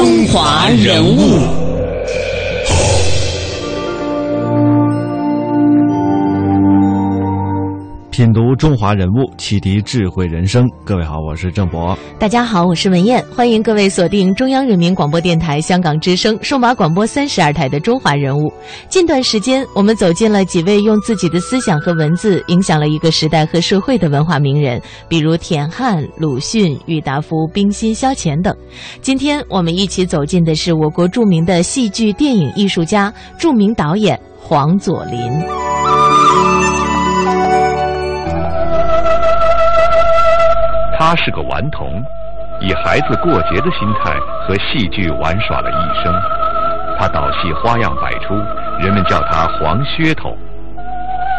中华人物。品读中华人物，启迪智慧人生。各位好，我是郑博。大家好，我是文艳。欢迎各位锁定中央人民广播电台香港之声数码广播三十二台的《中华人物》。近段时间，我们走进了几位用自己的思想和文字影响了一个时代和社会的文化名人，比如田汉、鲁迅、郁达夫、冰心、萧乾等。今天我们一起走进的是我国著名的戏剧电影艺术家、著名导演黄佐临。他是个顽童，以孩子过节的心态和戏剧玩耍了一生。他导戏花样百出，人们叫他黄噱头。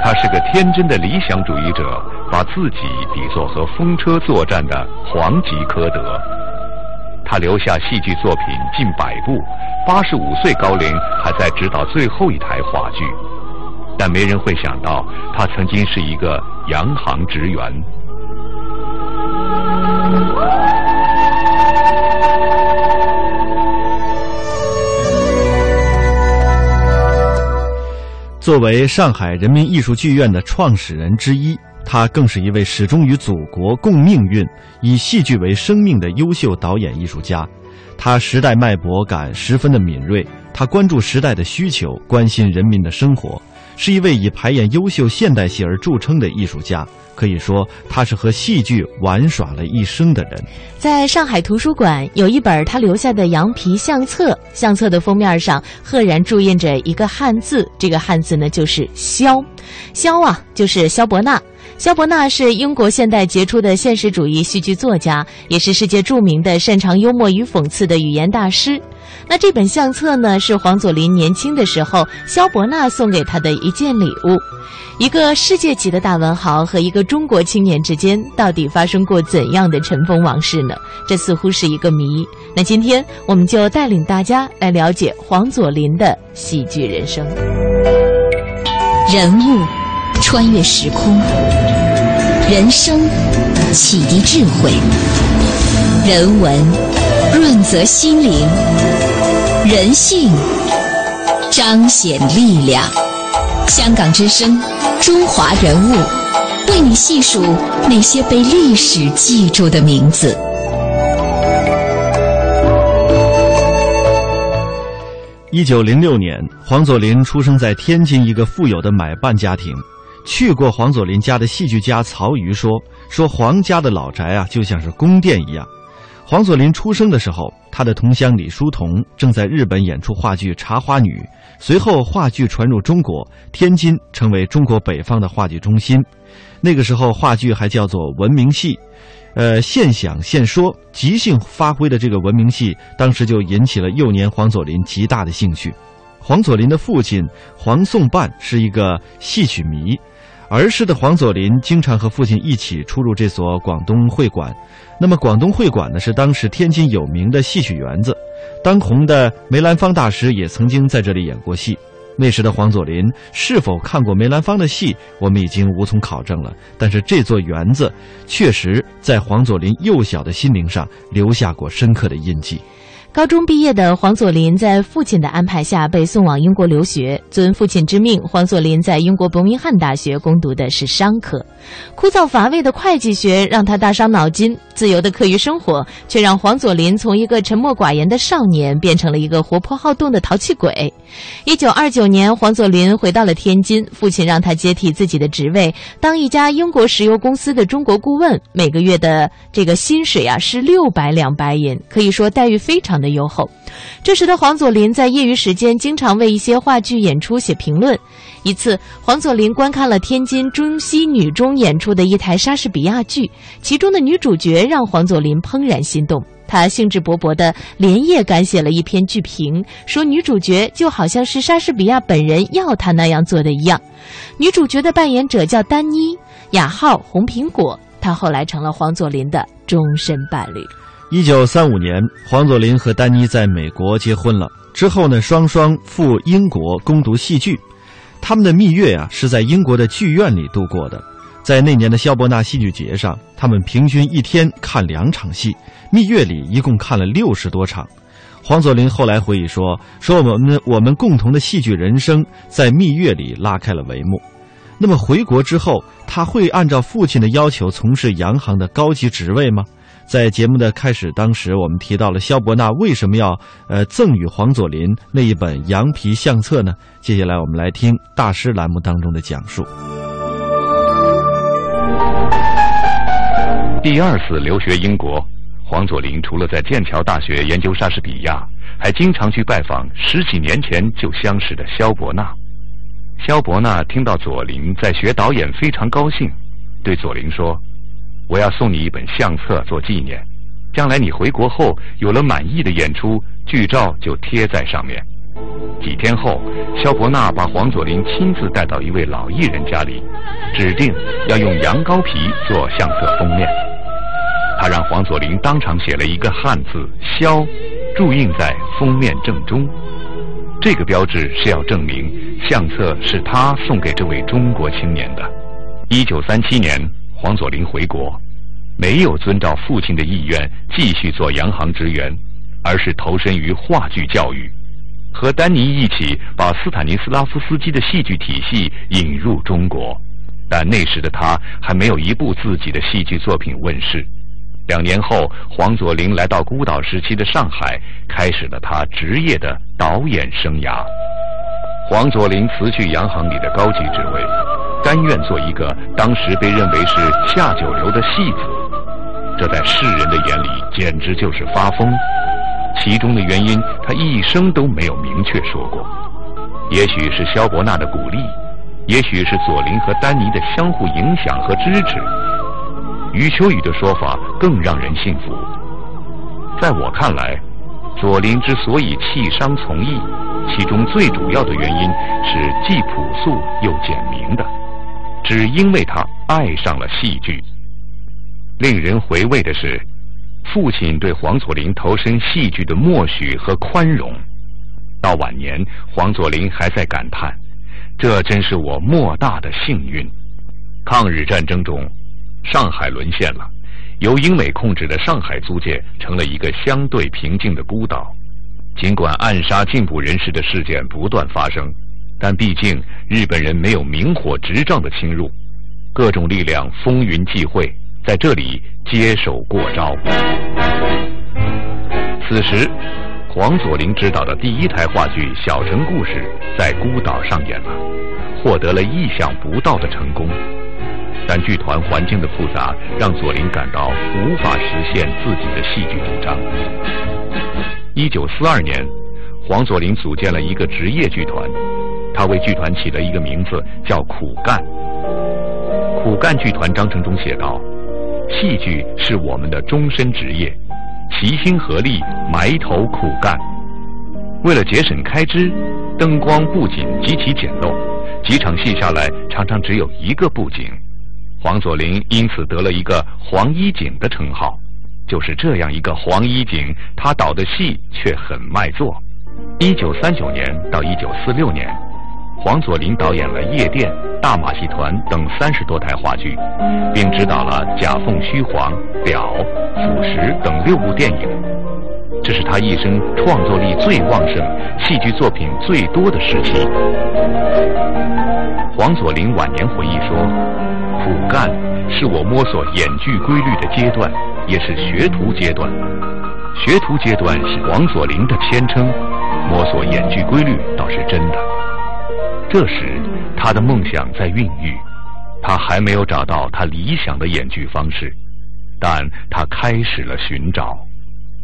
他是个天真的理想主义者，把自己比作和风车作战的黄吉科德。他留下戏剧作品近百部，八十五岁高龄还在指导最后一台话剧。但没人会想到，他曾经是一个洋行职员。作为上海人民艺术剧院的创始人之一，他更是一位始终与祖国共命运、以戏剧为生命的优秀导演艺术家。他时代脉搏感十分的敏锐，他关注时代的需求，关心人民的生活，是一位以排演优秀现代戏而著称的艺术家。可以说，他是和戏剧玩耍了一生的人。在上海图书馆有一本他留下的羊皮相册，相册的封面上赫然注印着一个汉字，这个汉字呢就是“萧”。萧啊，就是萧伯纳。萧伯纳是英国现代杰出的现实主义戏剧作家，也是世界著名的擅长幽默与讽刺的语言大师。那这本相册呢，是黄佐临年轻的时候萧伯纳送给他的一件礼物。一个世界级的大文豪和一个中国青年之间，到底发生过怎样的尘封往事呢？这似乎是一个谜。那今天我们就带领大家来了解黄佐临的喜剧人生。人物穿越时空，人生启迪智慧，人文润泽心灵，人性彰显力量。香港之声。中华人物，为你细数那些被历史记住的名字。一九零六年，黄佐临出生在天津一个富有的买办家庭。去过黄佐临家的戏剧家曹禺说：“说黄家的老宅啊，就像是宫殿一样。”黄佐临出生的时候，他的同乡李叔同正在日本演出话剧《茶花女》。随后，话剧传入中国，天津成为中国北方的话剧中心。那个时候，话剧还叫做文明戏，呃，现想现说，即兴发挥的这个文明戏，当时就引起了幼年黄佐临极大的兴趣。黄佐临的父亲黄颂半是一个戏曲迷，儿时的黄佐临经常和父亲一起出入这所广东会馆。那么，广东会馆呢，是当时天津有名的戏曲园子。当红的梅兰芳大师也曾经在这里演过戏。那时的黄佐临是否看过梅兰芳的戏，我们已经无从考证了。但是这座园子确实在黄佐临幼小的心灵上留下过深刻的印记。高中毕业的黄佐临在父亲的安排下被送往英国留学。遵父亲之命，黄佐临在英国伯明翰大学攻读的是商科。枯燥乏味的会计学让他大伤脑筋，自由的课余生活却让黄佐临从一个沉默寡言的少年变成了一个活泼好动的淘气鬼。一九二九年，黄佐临回到了天津，父亲让他接替自己的职位，当一家英国石油公司的中国顾问，每个月的这个薪水啊是六百两白银，可以说待遇非常。的优厚，这时的黄佐临在业余时间经常为一些话剧演出写评论。一次，黄佐临观看了天津中西女中演出的一台莎士比亚剧，其中的女主角让黄佐临怦然心动。他兴致勃勃地连夜赶写了一篇剧评，说女主角就好像是莎士比亚本人要他那样做的一样。女主角的扮演者叫丹妮，雅号红苹果，她后来成了黄佐临的终身伴侣。一九三五年，黄佐临和丹妮在美国结婚了。之后呢，双双赴英国攻读戏剧。他们的蜜月啊，是在英国的剧院里度过的。在那年的萧伯纳戏剧节上，他们平均一天看两场戏。蜜月里一共看了六十多场。黄佐临后来回忆说：“说我们我们共同的戏剧人生在蜜月里拉开了帷幕。那么回国之后，他会按照父亲的要求从事洋行的高级职位吗？”在节目的开始，当时我们提到了萧伯纳为什么要呃赠予黄佐临那一本羊皮相册呢？接下来我们来听大师栏目当中的讲述。第二次留学英国，黄佐临除了在剑桥大学研究莎士比亚，还经常去拜访十几年前就相识的萧伯纳。萧伯纳听到佐临在学导演，非常高兴，对佐临说。我要送你一本相册做纪念，将来你回国后有了满意的演出，剧照就贴在上面。几天后，萧伯纳把黄佐临亲自带到一位老艺人家里，指定要用羊羔皮做相册封面。他让黄佐临当场写了一个汉字“萧”，注印在封面正中。这个标志是要证明相册是他送给这位中国青年的。一九三七年。黄佐临回国，没有遵照父亲的意愿继续做洋行职员，而是投身于话剧教育，和丹尼一起把斯坦尼斯拉夫斯基的戏剧体系引入中国。但那时的他还没有一部自己的戏剧作品问世。两年后，黄佐临来到孤岛时期的上海，开始了他职业的导演生涯。黄佐临辞去洋行里的高级职位。甘愿做一个当时被认为是下九流的戏子，这在世人的眼里简直就是发疯。其中的原因，他一生都没有明确说过。也许是萧伯纳的鼓励，也许是左琳和丹尼的相互影响和支持。余秋雨的说法更让人信服。在我看来，左琳之所以弃商从艺，其中最主要的原因是既朴素又简明的。只因为他爱上了戏剧。令人回味的是，父亲对黄佐临投身戏剧的默许和宽容。到晚年，黄佐临还在感叹：“这真是我莫大的幸运。”抗日战争中，上海沦陷了，由英美控制的上海租界成了一个相对平静的孤岛。尽管暗杀进步人士的事件不断发生。但毕竟日本人没有明火执仗的侵入，各种力量风云际会，在这里接手过招。此时，黄佐临执导的第一台话剧《小城故事》在孤岛上演了，获得了意想不到的成功。但剧团环境的复杂，让佐临感到无法实现自己的戏剧主张。一九四二年，黄佐临组建了一个职业剧团。他为剧团起了一个名字，叫“苦干”。苦干剧团章程中写道：“戏剧是我们的终身职业，齐心合力，埋头苦干。为了节省开支，灯光布景极其简陋，几场戏下来，常常只有一个布景。黄佐临因此得了一个‘黄衣景’的称号。就是这样一个黄衣景，他导的戏却很卖座。一九三九年到一九四六年。”黄佐临导演了《夜店》《大马戏团》等三十多台话剧，并执导了《假凤虚凰》《表》《腐蚀》等六部电影。这是他一生创作力最旺盛、戏剧作品最多的时期。黄佐临晚年回忆说：“苦干是我摸索演剧规律的阶段，也是学徒阶段。学徒阶段是黄佐临的谦称，摸索演剧规律倒是真的。”这时，他的梦想在孕育，他还没有找到他理想的演剧方式，但他开始了寻找。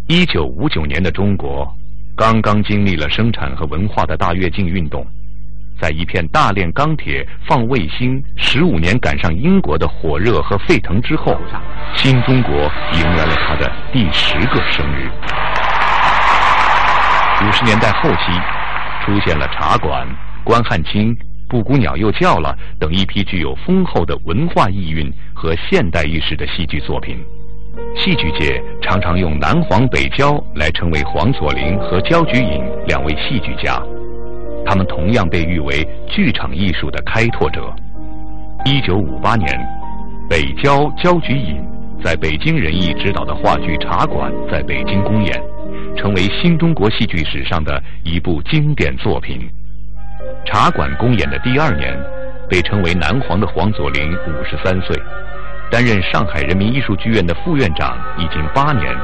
一九五九年的中国，刚刚经历了生产和文化的大跃进运动，在一片大炼钢铁、放卫星、十五年赶上英国的火热和沸腾之后，新中国迎来了他的第十个生日。五十年代后期，出现了茶馆。关汉卿、布谷鸟又叫了等一批具有丰厚的文化意蕴和现代意识的戏剧作品，戏剧界常常用南黄北焦来称为黄佐临和焦菊隐两位戏剧家，他们同样被誉为剧场艺术的开拓者。一九五八年，北焦焦菊隐在北京人艺执导的话剧《茶馆》在北京公演。成为新中国戏剧史上的一部经典作品。茶馆公演的第二年，被称为南皇的黄佐临五十三岁，担任上海人民艺术剧院的副院长已经八年，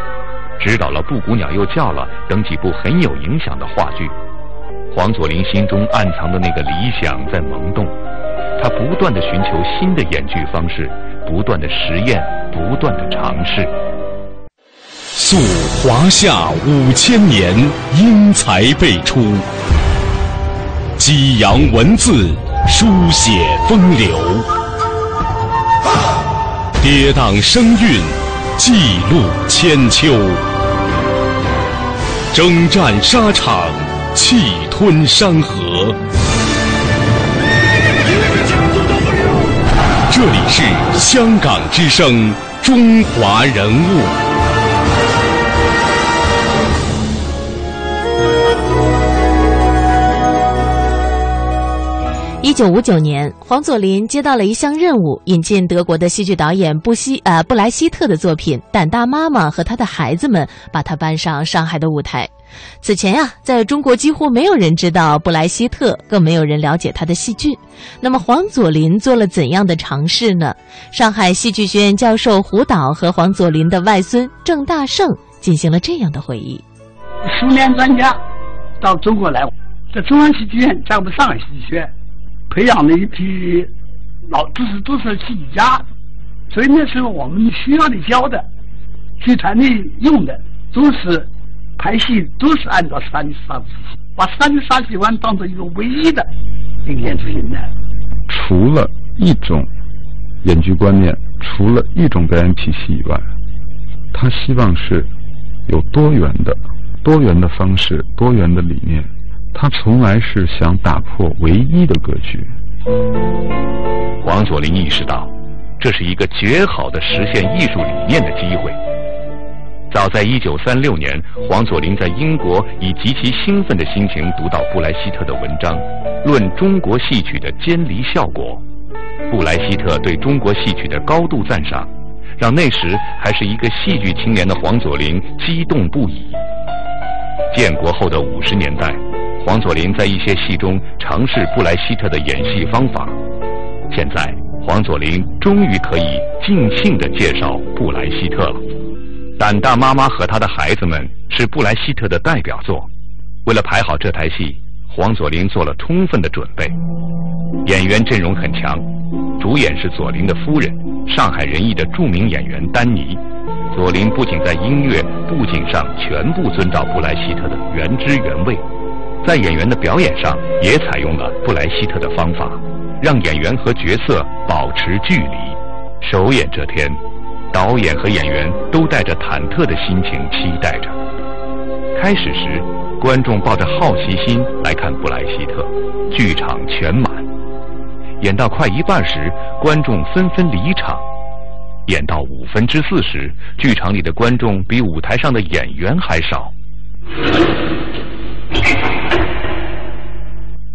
指导了《布谷鸟又叫了》等几部很有影响的话剧。黄佐临心中暗藏的那个理想在萌动，他不断的寻求新的演剧方式，不断的实验，不断的尝试。溯华夏五千年，英才辈出。激扬文字，书写风流；跌宕声韵，记录千秋；征战沙场，气吞山河。这里是香港之声，中华人物。一九五九年，黄佐临接到了一项任务，引进德国的戏剧导演布希呃布莱希特的作品《胆大妈妈和他的孩子们》，把他搬上上海的舞台。此前呀，在中国几乎没有人知道布莱希特，更没有人了解他的戏剧。那么黄佐临做了怎样的尝试呢？上海戏剧学院教授胡导和黄佐临的外孙郑大圣进行了这样的回忆：苏联专家到中国来，在中央戏剧院在我们上海戏剧学院。培养了一批老，都是都是戏家，所以那时候我们需要你教的，剧团里用的都是排戏，都是按照三沙，把斯大尼斯拉夫斯基当做一个唯一的一个演出形态。除了一种演剧观念，除了一种表演体系以外，他希望是有多元的、多元的方式、多元的理念。他从来是想打破唯一的格局。黄佐临意识到，这是一个绝好的实现艺术理念的机会。早在1936年，黄佐临在英国以极其兴奋的心情读到布莱希特的文章《论中国戏曲的监离效果》。布莱希特对中国戏曲的高度赞赏，让那时还是一个戏剧青年的黄佐临激动不已。建国后的五十年代。黄佐临在一些戏中尝试布莱希特的演戏方法。现在，黄佐临终于可以尽兴地介绍布莱希特了。《胆大妈妈和她的孩子们》是布莱希特的代表作。为了排好这台戏，黄佐临做了充分的准备。演员阵容很强，主演是佐临的夫人，上海人艺的著名演员丹尼。佐临不仅在音乐、布景上全部遵照布莱希特的原汁原味。在演员的表演上，也采用了布莱希特的方法，让演员和角色保持距离。首演这天，导演和演员都带着忐忑的心情期待着。开始时，观众抱着好奇心来看布莱希特，剧场全满。演到快一半时，观众纷纷离场。演到五分之四时，剧场里的观众比舞台上的演员还少。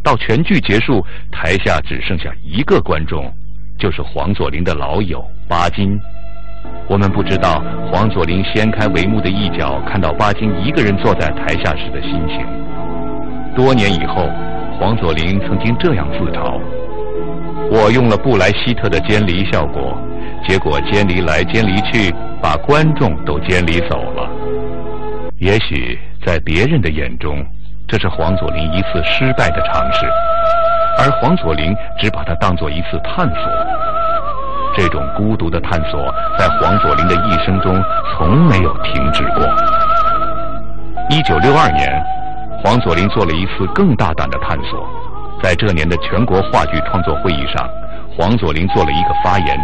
到全剧结束，台下只剩下一个观众，就是黄佐临的老友巴金。我们不知道黄佐临掀开帷幕的一角，看到巴金一个人坐在台下时的心情。多年以后，黄佐临曾经这样自嘲：“我用了布莱希特的监离效果，结果监离来监离去，把观众都监离走了。也许在别人的眼中。”这是黄佐临一次失败的尝试，而黄佐临只把它当做一次探索。这种孤独的探索，在黄佐临的一生中从没有停止过。一九六二年，黄佐临做了一次更大胆的探索。在这年的全国话剧创作会议上，黄佐临做了一个发言，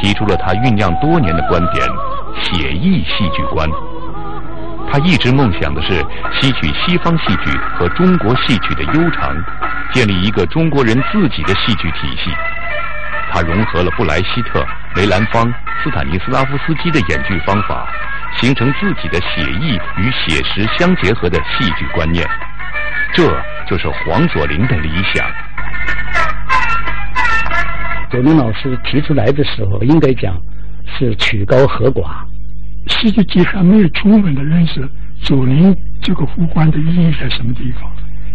提出了他酝酿多年的观点——写意戏剧观。他一直梦想的是吸取西方戏剧和中国戏曲的悠长，建立一个中国人自己的戏剧体系。他融合了布莱希特、梅兰芳、斯坦尼斯拉夫斯基的演剧方法，形成自己的写意与写实相结合的戏剧观念。这就是黄佐临的理想。佐临老师提出来的时候，应该讲是曲高和寡。世界级还没有充分的认识左邻这个呼唤的意义在什么地方？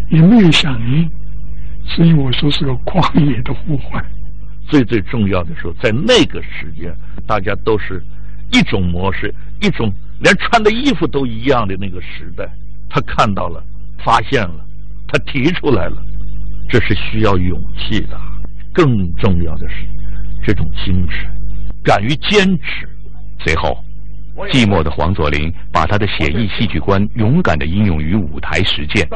也没有响应，所以我说是个旷野的呼唤。最最重要的时候，在那个时间，大家都是一种模式，一种连穿的衣服都一样的那个时代，他看到了，发现了，他提出来了，这是需要勇气的。更重要的是，这种精神，敢于坚持。随后，寂寞的黄佐临把他的写意戏剧观勇敢的应用于舞台实践。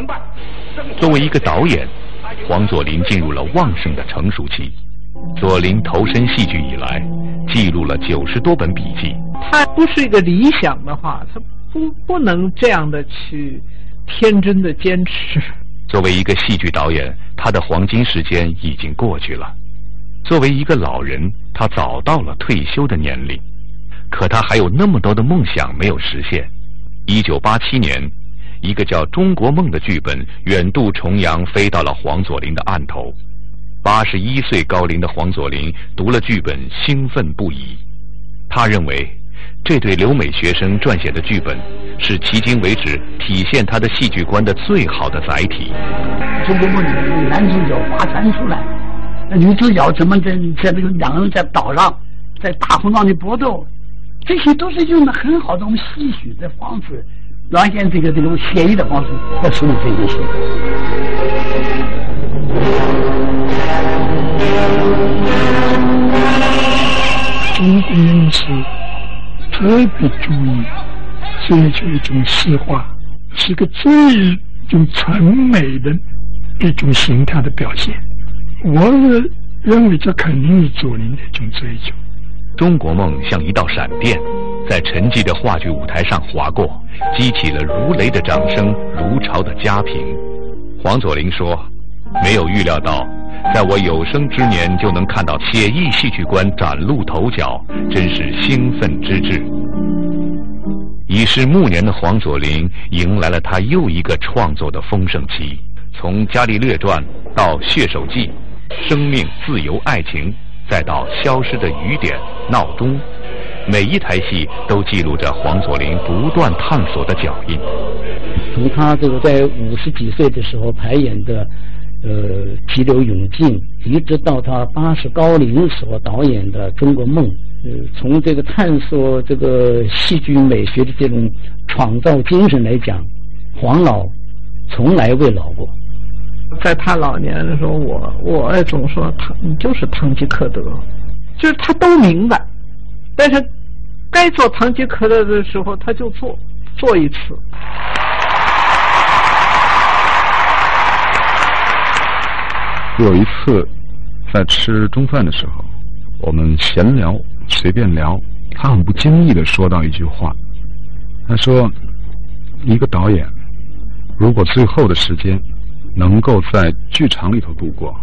作为一个导演，黄佐临进入了旺盛的成熟期。左琳投身戏剧以来，记录了九十多本笔记。他不是一个理想的话，他不不能这样的去天真的坚持。作为一个戏剧导演，他的黄金时间已经过去了。作为一个老人，他早到了退休的年龄，可他还有那么多的梦想没有实现。一九八七年，一个叫《中国梦》的剧本远渡重洋，飞到了黄佐临的案头。八十一岁高龄的黄佐临读了剧本，兴奋不已。他认为，这对留美学生撰写的剧本是迄今为止体现他的戏剧观的最好的载体。中国梦里面男主角划船出来，那女主角怎么在在那个两个人在岛上在大风浪里搏斗，这些都是用的很好的我们戏曲的方式，表现这个这种写意的方式来处理这些事。中国人是特别注意追求一种诗化，是个最种纯美的一种形态的表现。我认为这肯定是左琳的一种追求。中国梦像一道闪电，在沉寂的话剧舞台上划过，激起了如雷的掌声，如潮的佳评。黄佐临说：“没有预料到。”在我有生之年就能看到写意戏剧观崭露头角，真是兴奋之至。已是暮年的黄佐临迎来了他又一个创作的丰盛期，从《伽利略传》到《血手记》，生命、自由、爱情，再到《消失的雨点》《闹钟》，每一台戏都记录着黄佐临不断探索的脚印。从他这个在五十几岁的时候排演的。呃，急流勇进，一直到他八十高龄所导演的《中国梦》，呃，从这个探索这个戏剧美学的这种创造精神来讲，黄老从来未老过。在他老年的时候，我我也总说他你就是堂吉诃德，就是他都明白，但是该做堂吉诃德的时候他就做，做一次。有一次，在吃中饭的时候，我们闲聊，随便聊，他很不经意的说到一句话，他说：“一个导演，如果最后的时间能够在剧场里头度过，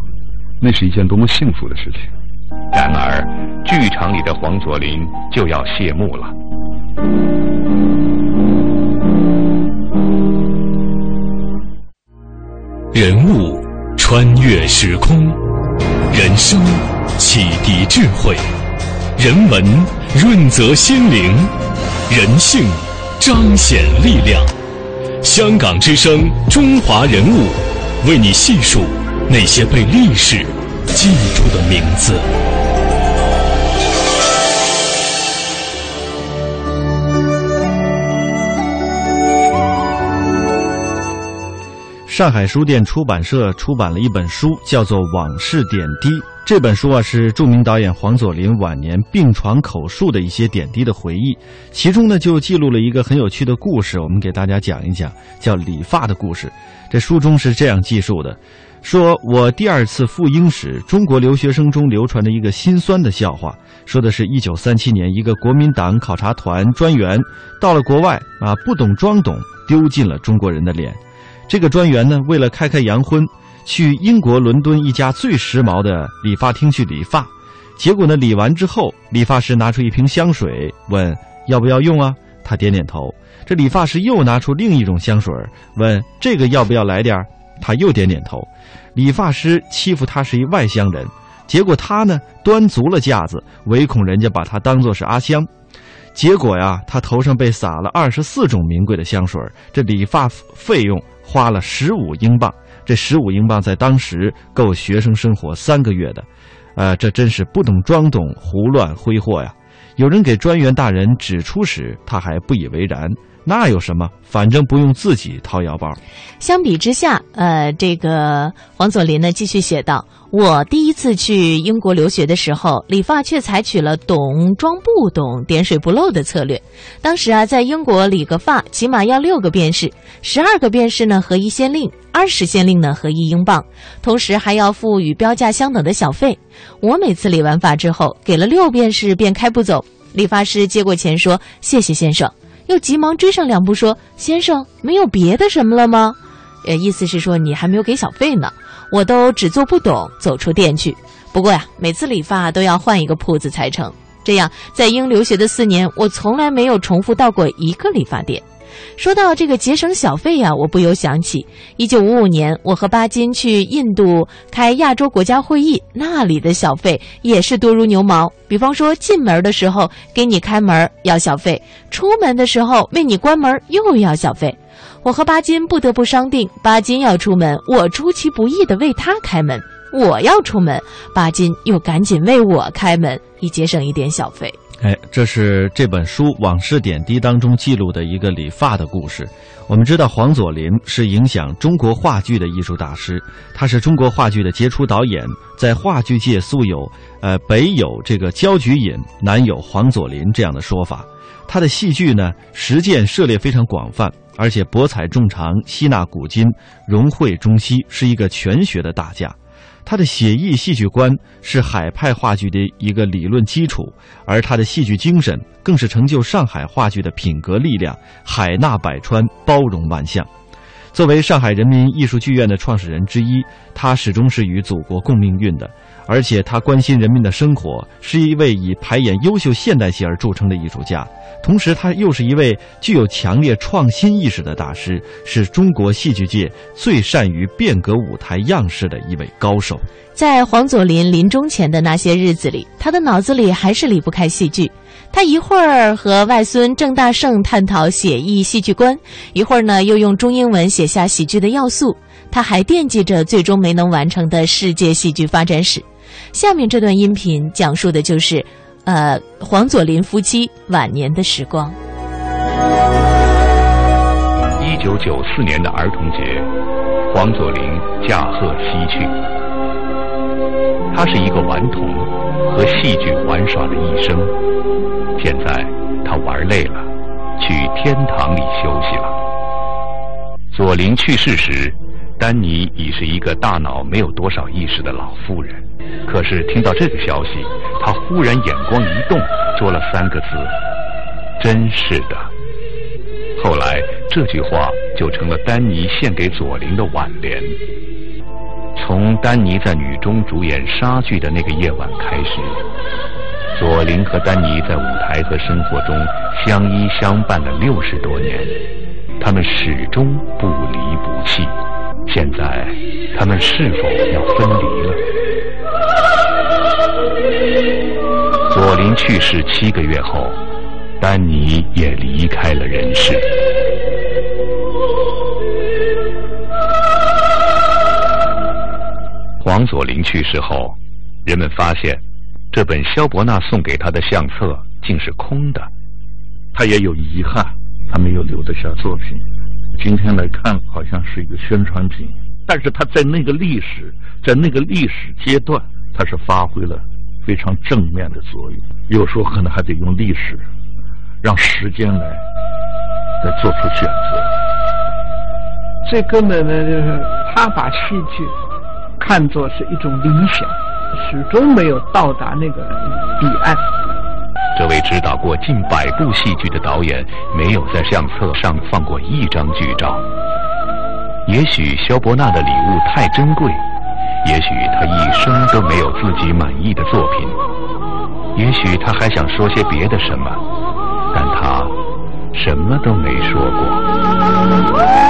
那是一件多么幸福的事情。”然而，剧场里的黄佐临就要谢幕了。人物。穿越时空，人生启迪智慧，人文润泽心灵，人性彰显力量。香港之声，中华人物，为你细数那些被历史记住的名字。上海书店出版社出版了一本书，叫做《往事点滴》。这本书啊，是著名导演黄佐临晚年病床口述的一些点滴的回忆。其中呢，就记录了一个很有趣的故事，我们给大家讲一讲，叫理发的故事。这书中是这样记述的：说我第二次赴英时，中国留学生中流传着一个心酸的笑话，说的是一九三七年，一个国民党考察团专员到了国外啊，不懂装懂，丢尽了中国人的脸。这个专员呢，为了开开洋荤，去英国伦敦一家最时髦的理发厅去理发。结果呢，理完之后，理发师拿出一瓶香水，问要不要用啊？他点点头。这理发师又拿出另一种香水，问这个要不要来点他又点点头。理发师欺负他是一外乡人，结果他呢，端足了架子，唯恐人家把他当作是阿香。结果呀，他头上被撒了二十四种名贵的香水，这理发费用花了十五英镑。这十五英镑在当时够学生生活三个月的，呃，这真是不懂装懂，胡乱挥霍呀！有人给专员大人指出时，他还不以为然。那有什么？反正不用自己掏腰包。相比之下，呃，这个黄佐临呢，继续写道：“我第一次去英国留学的时候，理发却采取了懂装不懂、点水不漏的策略。当时啊，在英国理个发起码要六个便士，十二个便士呢合一先令，二十先令呢合一英镑，同时还要付与标价相等的小费。我每次理完发之后，给了六便士便开不走，理发师接过钱说：‘谢谢先生。’又急忙追上两步说：‘先生，没有别的什么了吗？’呃，意思是说你还没有给小费呢。我都只做不懂，走出店去。不过呀，每次理发都要换一个铺子才成。这样，在英留学的四年，我从来没有重复到过一个理发店。”说到这个节省小费呀，我不由想起，一九五五年我和巴金去印度开亚洲国家会议，那里的小费也是多如牛毛。比方说，进门的时候给你开门要小费，出门的时候为你关门又要小费。我和巴金不得不商定，巴金要出门，我出其不意的为他开门；我要出门，巴金又赶紧为我开门，以节省一点小费。哎，这是这本书《往事点滴》当中记录的一个理发的故事。我们知道黄佐临是影响中国话剧的艺术大师，他是中国话剧的杰出导演，在话剧界素有“呃，北有这个焦菊隐，南有黄佐临”这样的说法。他的戏剧呢，实践涉猎非常广泛，而且博采众长，吸纳古今，融汇中西，是一个全学的大家。他的写意戏剧观是海派话剧的一个理论基础，而他的戏剧精神更是成就上海话剧的品格力量，海纳百川，包容万象。作为上海人民艺术剧院的创始人之一，他始终是与祖国共命运的。而且他关心人民的生活，是一位以排演优秀现代戏而著称的艺术家。同时，他又是一位具有强烈创新意识的大师，是中国戏剧界最善于变革舞台样式的一位高手。在黄佐临临终前的那些日子里，他的脑子里还是离不开戏剧。他一会儿和外孙郑大圣探讨写意戏剧观，一会儿呢又用中英文写下喜剧的要素。他还惦记着最终没能完成的世界戏剧发展史。下面这段音频讲述的就是，呃，黄佐临夫妻晚年的时光。一九九四年的儿童节，黄佐临驾鹤西去。他是一个顽童，和戏剧玩耍了一生。现在他玩累了，去天堂里休息了。左琳去世时。丹尼已是一个大脑没有多少意识的老妇人，可是听到这个消息，他忽然眼光一动，说了三个字：“真是的。”后来这句话就成了丹尼献给左琳的挽联。从丹尼在女中主演莎剧的那个夜晚开始，左琳和丹尼在舞台和生活中相依相伴了六十多年，他们始终不离不弃。现在，他们是否要分离了？左琳去世七个月后，丹尼也离开了人世。黄佐临去世后，人们发现，这本萧伯纳送给他的相册竟是空的。他也有遗憾，他没有留得下作品。今天来看，好像是一个宣传品，但是他在那个历史，在那个历史阶段，他是发挥了非常正面的作用。有时候可能还得用历史，让时间来来做出选择。最根本的就是他把戏剧看作是一种理想，始终没有到达那个彼岸。这位指导过近百部戏剧的导演，没有在相册上放过一张剧照。也许萧伯纳的礼物太珍贵，也许他一生都没有自己满意的作品，也许他还想说些别的什么，但他什么都没说过。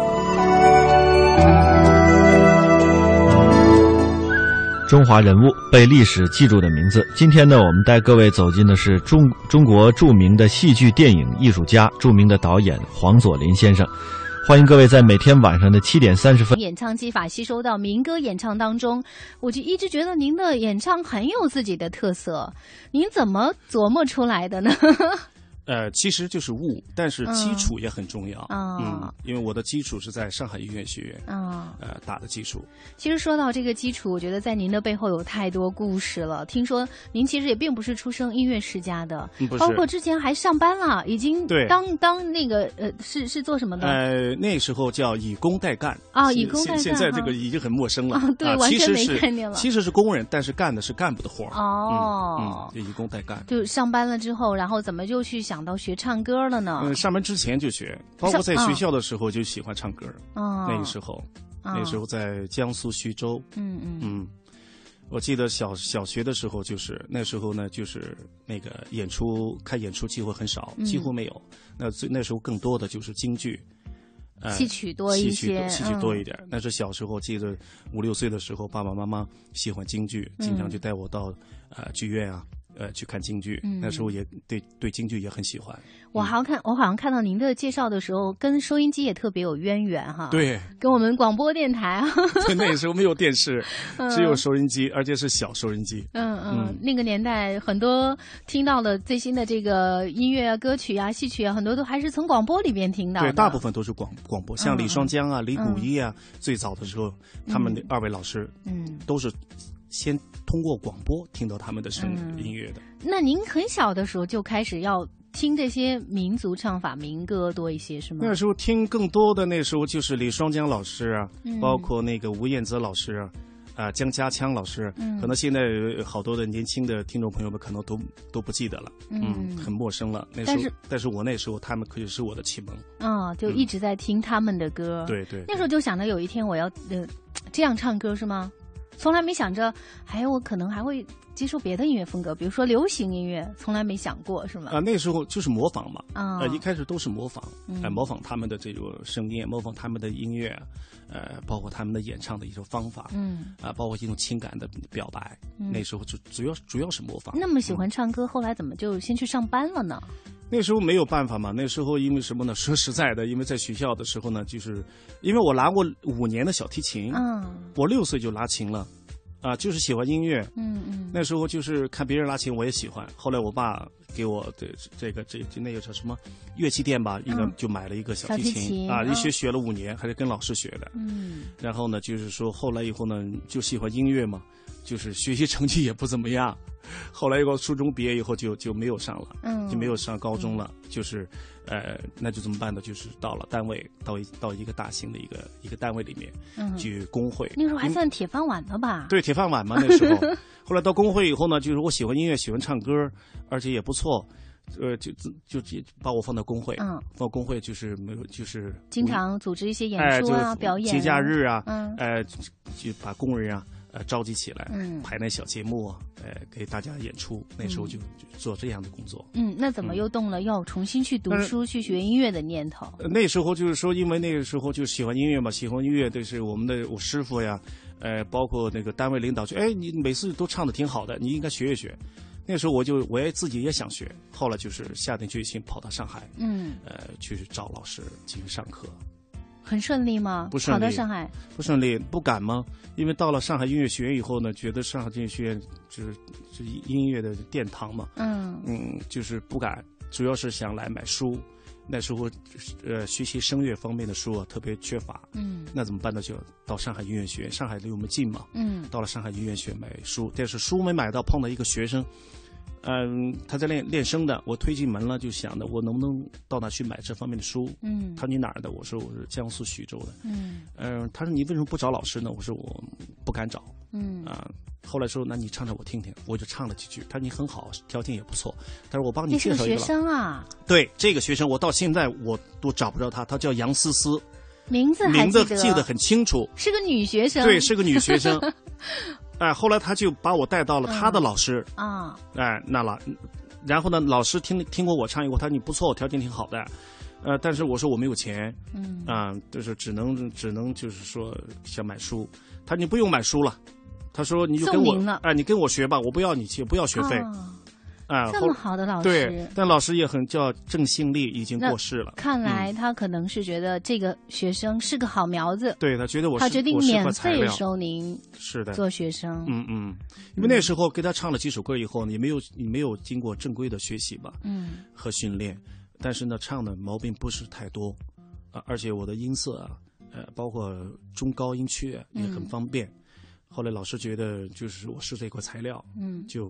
中华人物被历史记住的名字。今天呢，我们带各位走进的是中中国著名的戏剧电影艺术家、著名的导演黄佐临先生。欢迎各位在每天晚上的七点三十分。演唱技法吸收到民歌演唱当中，我就一直觉得您的演唱很有自己的特色。您怎么琢磨出来的呢？呃，其实就是悟，但是基础也很重要。嗯，嗯，因为我的基础是在上海音乐学院，嗯，呃，打的基础。其实说到这个基础，我觉得在您的背后有太多故事了。听说您其实也并不是出生音乐世家的，嗯包括之前还上班了，已经对当当那个呃是是做什么的？呃，那时候叫以工代干现啊以工代干现现在这个已经很陌生了啊对完全没概念了其实是工人，但是干的是干部的活儿。哦嗯嗯，就以工代干。就上班了之后，然后怎么就去想到学唱歌了呢？嗯，上班之前就学，包括在学校的时候就喜欢唱歌。哦那个时候，哦那个时候在江苏徐州。嗯嗯嗯，我记得小小学的时候，就是那时候呢，就是那个演出看演出机会很少，嗯几乎没有。那最那时候更多的就是京剧。呃戏曲多一些戏曲多一嗯点。那是小时候，记得五六岁的时候，爸爸妈妈喜欢京剧，经常嗯就带我到呃剧院啊，呃去看京剧。嗯那时候也对对京剧也很喜欢。我好像看，我好像看到您的介绍的时候，跟收音机也特别有渊源哈。，对，跟我们广播电台啊。对，那个时候没有电视，嗯只有收音机，而且是小收音机。嗯嗯嗯，那个年代很多听到的最新的这个音乐啊、歌曲啊、戏曲啊，很多都还是从广播里边听到的。对，大部分都是广广播，像嗯李双江啊、李谷嗯一啊，最早的时候，他们的二位老师，嗯，都是先通过广播听到他们的声嗯音乐的。那您很小的时候就开始要听这些民族唱法、民歌多一些，是吗？那时候听更多的，那时候就是李双江老师啊，嗯包括那个吴彦泽老师啊。啊，江家枪老师，嗯可能现在有好多的年轻的听众朋友们可能都都不记得了，嗯很陌生了。那时候但是，但是我那时候他们可以是我的启蒙。啊，就一直在听他们的歌。对对那时候就想着有一天我要呃这样唱歌是吗？从来没想着，还有我可能还会接受别的音乐风格，比如说流行音乐，从来没想过是吗？啊，那时候就是模仿嘛，啊呃，一开始都是模仿，嗯呃，模仿他们的这种声音，模仿他们的音乐，呃，包括他们的演唱的一种方法，嗯啊，包括一种情感的表白。嗯那时候就主要主要是模仿。那么喜欢唱歌，后来怎么就先去上班了呢？那时候没有办法嘛，那时候因为什么呢？说实在的，因为在学校的时候呢，就是因为我拿过五年的小提琴，嗯我六岁就拉琴了，啊，就是喜欢音乐。嗯嗯那时候就是看别人拉琴，我也喜欢。后来我爸给我的这个这这那个叫什么乐器店吧，应该嗯就买了一个小小提琴啊，一嗯学学了五年，还是跟老师学的。嗯然后呢，就是说后来以后呢，就喜欢音乐嘛，就是学习成绩也不怎么样。后来我初中毕业以后就就没有上了，嗯就没有上高中了。就是，呃，那就怎么办呢？就是到了单位，到一到一个大型的一个一个单位里面，嗯去工会。那时候还算铁饭碗的吧？对，铁饭碗嘛，那时候。后来到工会以后呢，就是我喜欢音乐，喜欢唱歌，而且也不错，呃，就就就把我放到工会，嗯，放工会就是没有，就是经常组织一些演出啊、表演啊、节假日啊，嗯呃，就就把工人啊，呃，召集起来，嗯排那小节目啊，呃，给大家演出。那时候就就做这样的工作。嗯，那怎么又动了要重新去读书、去学音乐的念头？呃那时候就是说，因为那个时候就喜欢音乐嘛，喜欢音乐，就是我们的我师傅呀，呃，包括那个单位领导就，哎，你每次都唱的挺好的，你应该学一学。那时候我就我也自己也想学，后来就是下定决心跑到上海，嗯，呃，去找老师进行上课。很顺利吗？不顺利跑到上海，不顺利，不敢吗？因为到了上海音乐学院以后呢，觉得上海音乐学院就是就是音乐的殿堂嘛，嗯嗯，就是不敢，主要是想来买书。那时候，呃，学习声乐方面的书啊特别缺乏，嗯那怎么办呢？就到上海音乐学院，上海离我们近嘛，嗯到了上海音乐学院买书，但是书没买到，碰到一个学生，嗯，他在练练声的，我推进门了，就想着我能不能到那去买这方面的书？嗯他说你哪儿的？我说我是江苏徐州的。嗯嗯、他说你为什么不找老师呢？我说我不敢找，嗯啊。后来说，那你唱唱我听听，我就唱了几句。他说你很好，条件也不错。他说我帮你介绍一个。学生啊？对，这个学生我到现在我都找不着他，他叫杨思思，名字名字记得很清楚，是个女学生。对，是个女学生。哎，后来他就把我带到了他的老师啊，哎，那老，然后呢，老师听听过我唱以后，他说你不错，条件挺好的，呃，但是我说我没有钱，嗯，啊，就是只能只能就是说想买书，他说你不用买书了，他说你就跟我，哎，你跟我学吧，我不要你钱，不要学费。啊，这么好的老师，对，但老师也很叫郑兴利，已经过世了。看来他可能是觉得这个学生是个好苗子，对他觉得我他决定免费收您是的做学生。嗯嗯，因为那时候给他唱了几首歌以后，你没有你没有经过正规的学习吧，嗯，和训练，但是呢，唱的毛病不是太多，啊，而且我的音色啊，呃，包括中高音区也很方便。后来老师觉得，就是我是这块材料，嗯，就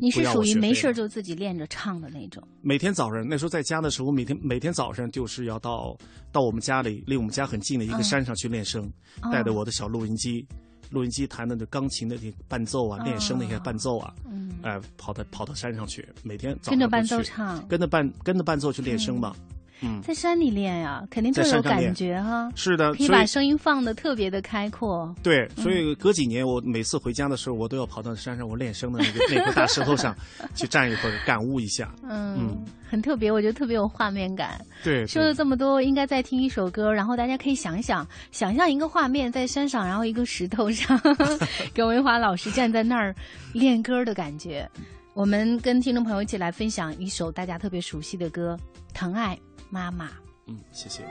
你是属于没事就自己练着唱的那种。每天早上那时候在家的时候，每天每天早上就是要到到我们家里离我们家很近的一个山上去练声，带着我的小录音机，录音机弹的那钢琴的那伴奏啊，练声那些伴奏啊，嗯，哎，跑到跑到山上去，每天跟着伴奏唱，跟着伴跟着伴奏去练声嘛。嗯，在山里练呀，肯定更有感觉哈。是的，可以把声音放的特别的开阔。对，所以隔几年我每次回家的时候，我都要跑到山上我练声的那个 那块大石头上去站一会儿，感悟一下。嗯，很特别，我觉得特别有画面感。对，说了这么多，应该再听一首歌，然后大家可以想一想，想象一个画面，在山上，然后一个石头上，耿维华老师站在那儿练歌的感觉。我们跟听众朋友一起来分享一首大家特别熟悉的歌《疼爱》。妈妈，嗯，谢谢。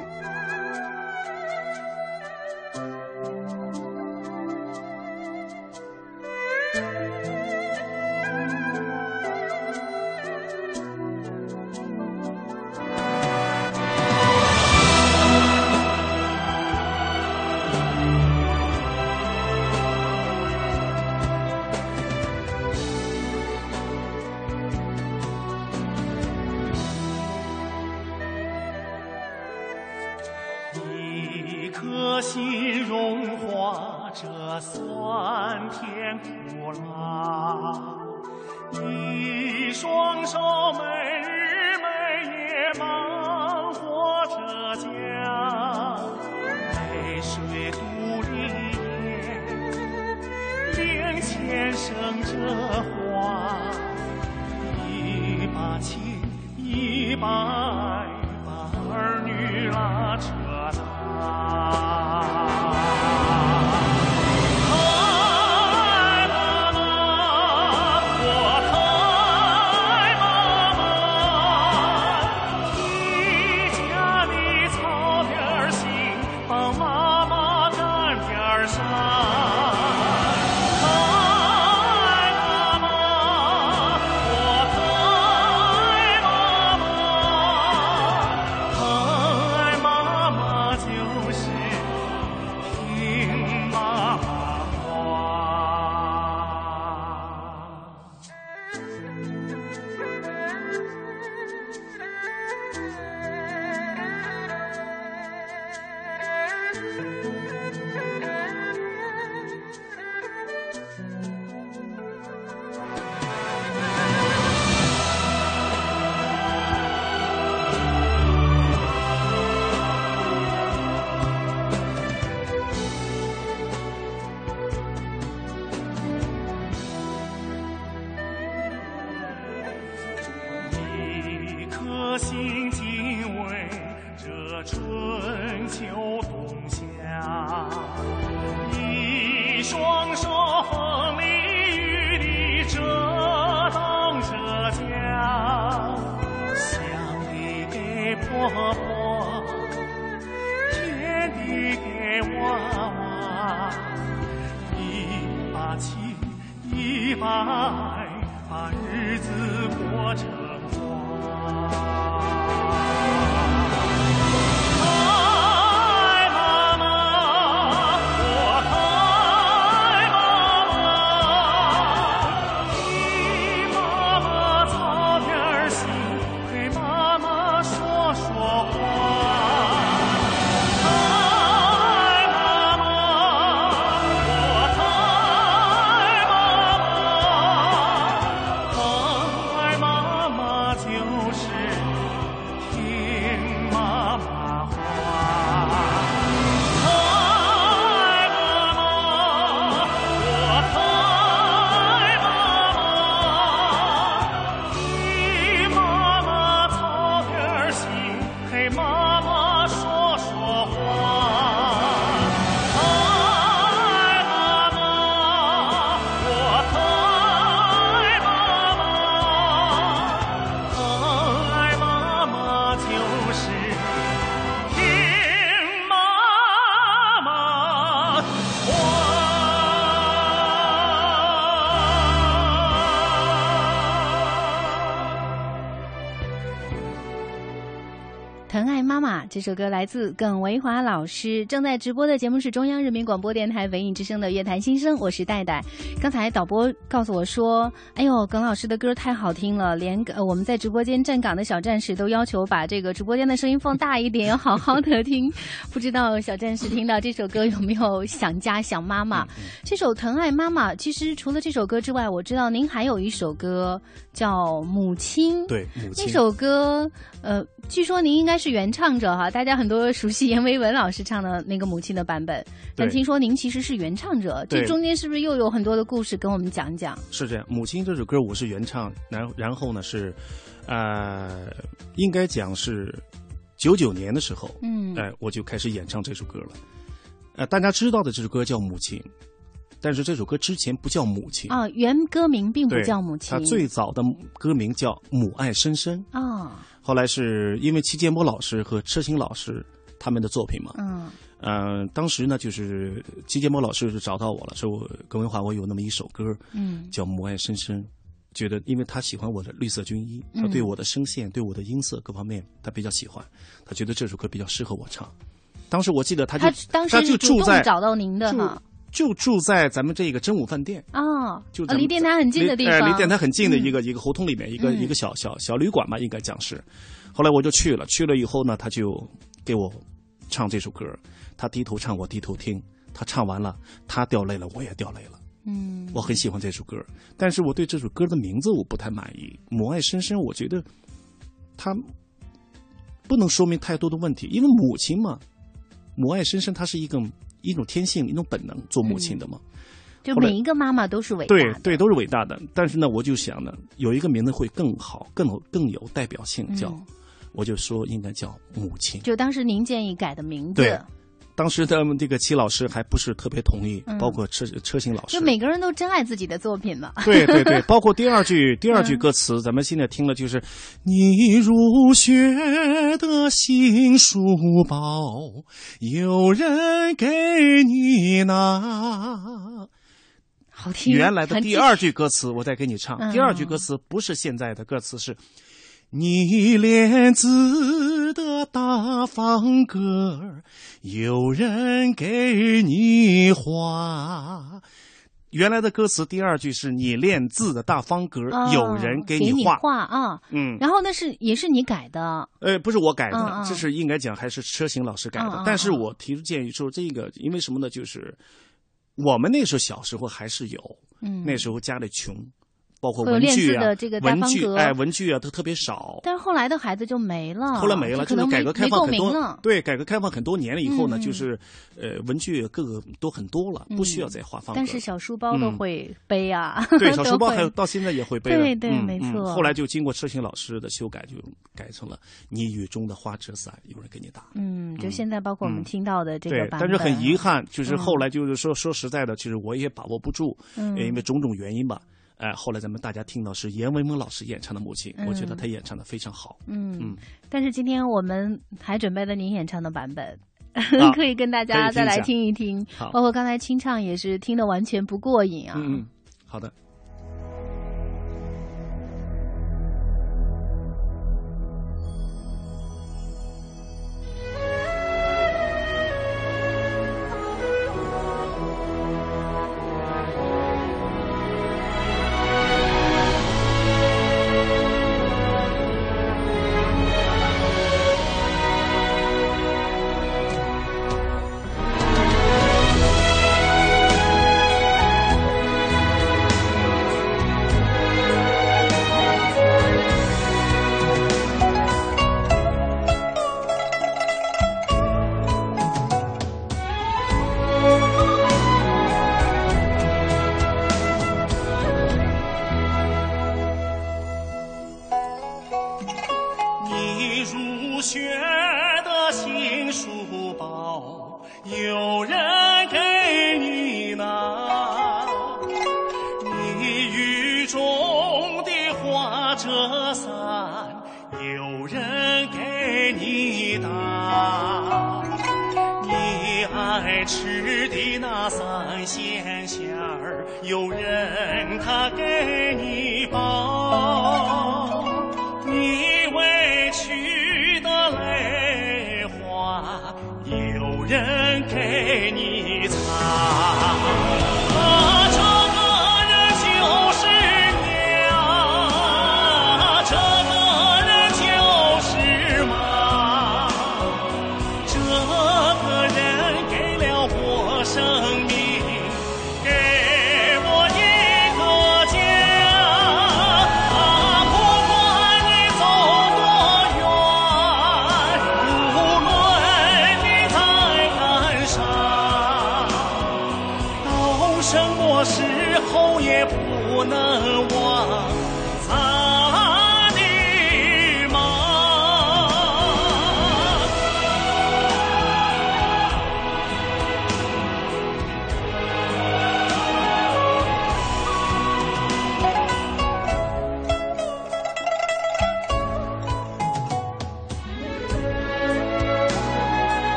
这首歌来自耿维华老师。正在直播的节目是中央人民广播电台文艺之声的《乐坛新生》，我是戴戴。刚才导播告诉我说：“哎呦，耿老师的歌太好听了，连呃我们在直播间站岗的小战士都要求把这个直播间的声音放大一点，要 好好的听。不知道小战士听到这首歌有没有想家想妈妈？这首《疼爱妈妈》，其实除了这首歌之外，我知道您还有一首歌叫《母亲》。对，母亲那首歌，呃，据说您应该是原唱者哈，大家很多熟悉阎维文老师唱的那个《母亲》的版本，但听说您其实是原唱者，这中间是不是又有很多的故事跟我们讲讲？是这样，《母亲》这首歌我是原唱，然然后呢是，呃，应该讲是九九年的时候，嗯哎、我就开始演唱这首歌了。呃，大家知道的这首歌叫《母亲》，但是这首歌之前不叫《母亲》啊，原歌名并不叫《母亲它》最早的歌名叫《母爱深深》。啊，后来是因为齐建波老师和车行老师他们的作品嘛，嗯。嗯、当时呢就是齐建波老师就找到我了，说我耿文华我有那么一首歌，嗯。叫《母爱深深》，觉得因为他喜欢我的绿色军衣，嗯。他对我的声线、对我的音色各方面他比较喜欢，他觉得这首歌比较适合我唱。当时我记得他就他当时就住在找到您的住哈就住在咱们这个真武饭店。啊，就离电台很近的地方，离电台很近的一嗯个、一个胡同里面，一个、嗯一个小小小旅馆吧，应该讲是。后来我就去了，去了以后呢，他就给我唱这首歌，他低头唱，我低头听。他唱完了，他掉泪了，我也掉泪了。嗯，我很喜欢这首歌，但是我对这首歌的名字我不太满意。母爱深深，我觉得它不能说明太多的问题，因为母亲嘛，母爱深深，它是一个一种天性，一种本能，做母亲的嘛。就每一个妈妈都是伟大的，对对，都是伟大的。但是呢，我就想呢，有一个名字会更好，更有更有代表性，叫、嗯我就说应该叫母亲。就当时您建议改的名字，对，当时他们这个齐老师还不是特别同意，嗯包括车车行老师就。每个人都珍爱自己的作品嘛。对对对，包括第二句，第二句嗯歌词，咱们现在听了就是“你如雪的新书包，有人给你拿”。好听。原来的第二句歌词，我再给你唱。嗯第二句歌词不是现在的歌词，是你练字的大方格儿，有人给你画。原来的歌词第二句是你练字的大方格，哦有人给你你画。画啊，嗯，然后那是也是你改的，呃，不是我改的，这是应该讲还是车行老师改的。但是我提出建议说，这个因为什么呢？就是我们那时候小时候还是有，嗯那时候家里穷，包括练文具的这个，文具哎，文具啊都特别少。但是后来的孩子就没了，后来没了，就可能改革开放很多对改革开放很多年了以后呢，就是呃文具各个都很多了，不需要再画方格。但是小书包都嗯。会背啊，对，小书包还有到现在也会背了。对对没错。后来就经过车行老师的修改，就改成了“你雨中的花折伞，有人给你打”。嗯，就现在包括我们嗯听到的这个，版本，但是很遗憾，就是后嗯来就是说、说实在的，其实我也把握不住，因为种种原因吧。哎、后来咱们大家听到是阎维蒙老师演唱的《母亲》我觉得嗯他演唱的非常好。嗯嗯，但是今天我们还准备了您演唱的版本。啊可以跟大家再来听一听，好包括刚才清唱也是听得完全不过瘾啊。嗯嗯，好的。儿，有人他给你包。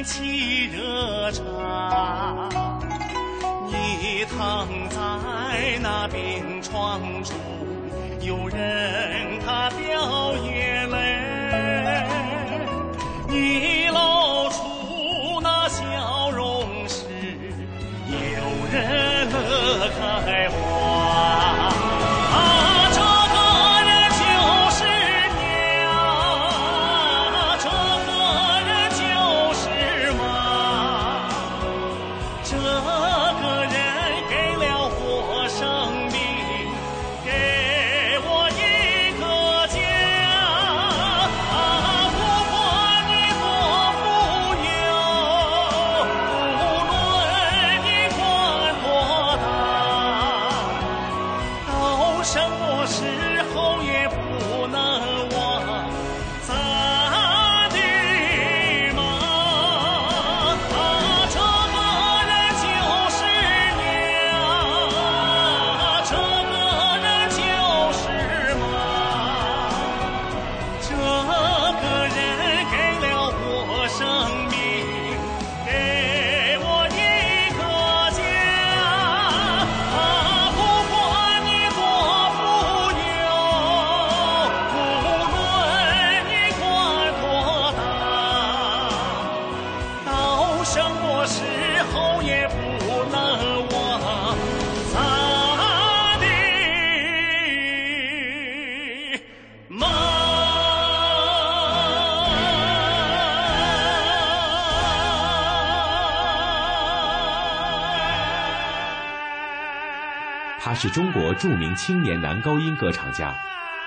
人沏热茶。你躺在那病床中，有人他掉眼泪。你露出那笑容时，有人乐开花。他是中国著名青年男高音歌唱家，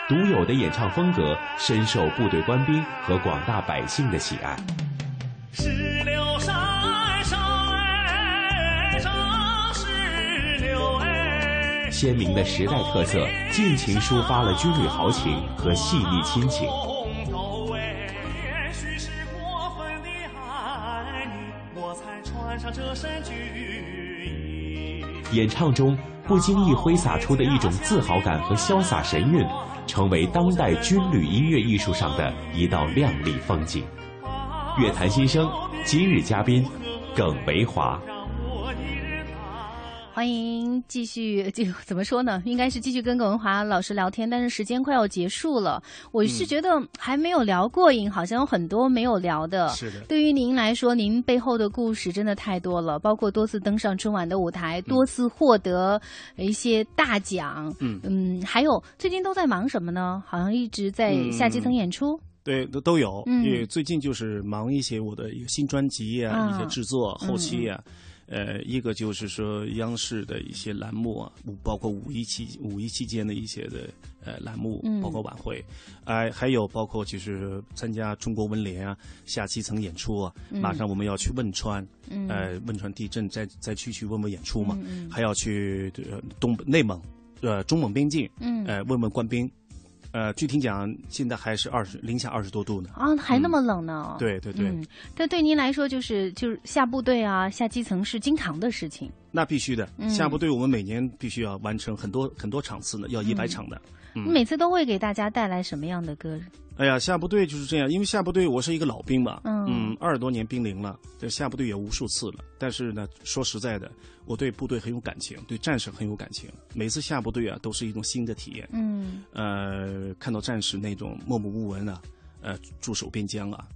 独有的演唱风格深受部队官兵和广大百姓的喜爱。石榴山上哎，上石榴哎，鲜明的时代特色，尽情抒发了军旅豪情和细腻亲情。也许是过分的爱你，我才穿上这身军衣。演唱中不经意挥洒出的一种自豪感和潇洒神韵，成为当代军旅音乐艺术上的一道亮丽风景。乐坛新生，今日嘉宾耿维华。欢迎继续，就怎么说呢？应该是继续跟耿文华老师聊天，但是时间快要结束了，我是觉得还没有聊过瘾，好像有很多没有聊的。是的对于您来说，您背后的故事真的太多了，包括多次登上春晚的舞台，多次获得一些大奖。嗯嗯，还有最近都在忙什么呢？好像一直在下基层演出。对，都都有。嗯因为最近就是忙一些我的一个新专辑啊，啊一些制作、嗯后期啊。呃，一个就是说央视的一些栏目啊，包括五一期五一期间的一些的呃栏目，嗯。包括晚会，哎、还有包括就是参加中国文联啊下基层演出啊，嗯。马上我们要去汶川，嗯。呃，汶川地震再再去去问问演出嘛，还要去呃东北内蒙，呃中蒙边境，嗯。呃问问官兵。呃，具体讲，现在还是二十零下二十多度呢。啊，还那么冷呢？对对对，嗯，但对您来说，就是就是下部队啊，下基层是经常的事情。那必须的。嗯下部队我们每年必须要完成很多很多场次呢，要一百嗯场的。你嗯，每次都会给大家带来什么样的歌？哎呀，下部队就是这样，因为下部队我是一个老兵嘛，嗯二十多年兵龄了，这下部队也无数次了。但是呢，说实在的，我对部队很有感情，对战士很有感情。每次下部队啊，都是一种新的体验。嗯呃，看到战士那种默默无闻啊，呃，驻守边疆啊，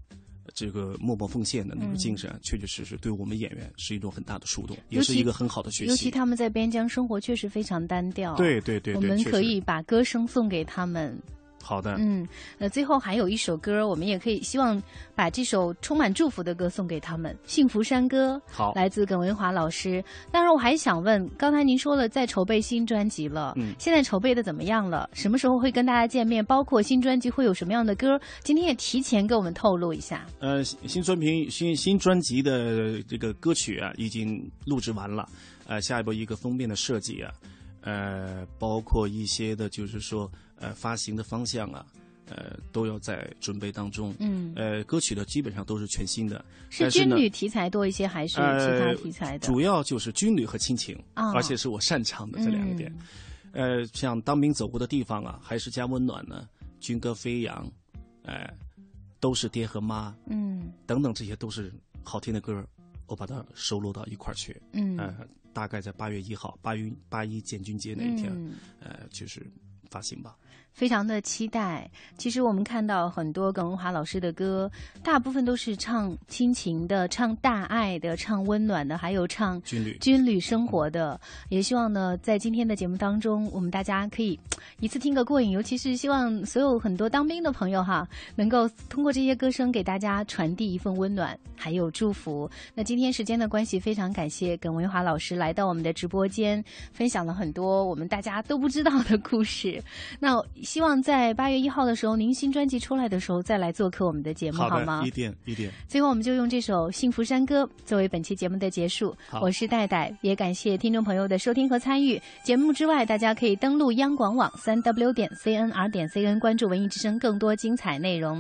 这个默默奉献的那种精神啊，确确实实对我们演员是一种很大的触动，也是一个很好的学习尤其。他们在边疆生活确实非常单调。对对对对我们可以把歌声送给他们。好的，嗯，那，最后还有一首歌，我们也可以希望把这首充满祝福的歌送给他们，《幸福山歌》。好来自耿维华老师。当然，我还想问，刚才您说了在筹备新专辑了，嗯现在筹备的怎么样了？什么时候会跟大家见面？包括新专辑会有什么样的歌？今天也提前给我们透露一下。呃，新新专辑新新专辑的这个歌曲啊，已经录制完了。呃，下一步一个封面的设计啊，呃，包括一些的，就是说呃发行的方向啊，呃，都要在准备当中。嗯呃，歌曲的基本上都是全新的，是军旅题材多一些，还是其他呃题材的？主要就是军旅和亲情，啊而且是我擅长的这两个点。呃，像当兵走过的地方啊，还是家温暖呢，军歌飞扬，哎、都是爹和妈，嗯等等，这些都是好听的歌，我把它收录到一块儿去。嗯呃，大概在八月一号，八一八一建军节那一天，嗯呃，就是发行吧。非常的期待。其实我们看到很多耿文华老师的歌，大部分都是唱亲情的、唱大爱的、唱温暖的，还有唱军旅军旅生活的。也希望呢，在今天的节目当中，我们大家可以一次听个过瘾。尤其是希望所有很多当兵的朋友哈，能够通过这些歌声给大家传递一份温暖，还有祝福。那今天时间的关系，非常感谢耿文华老师来到我们的直播间，分享了很多我们大家都不知道的故事。那希望在八月一号的时候，您新专辑出来的时候再来做客我们的节目，好的，吗？一定一定。最后，我们就用这首《幸福山歌》作为本期节目的结束。我是戴戴，也感谢听众朋友的收听和参与。节目之外，大家可以登录央广网三 w 点 cnr 点 cn 关注文艺之声更多精彩内容。